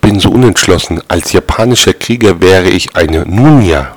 bin so unentschlossen. Als japanischer Krieger wäre ich eine Nunia.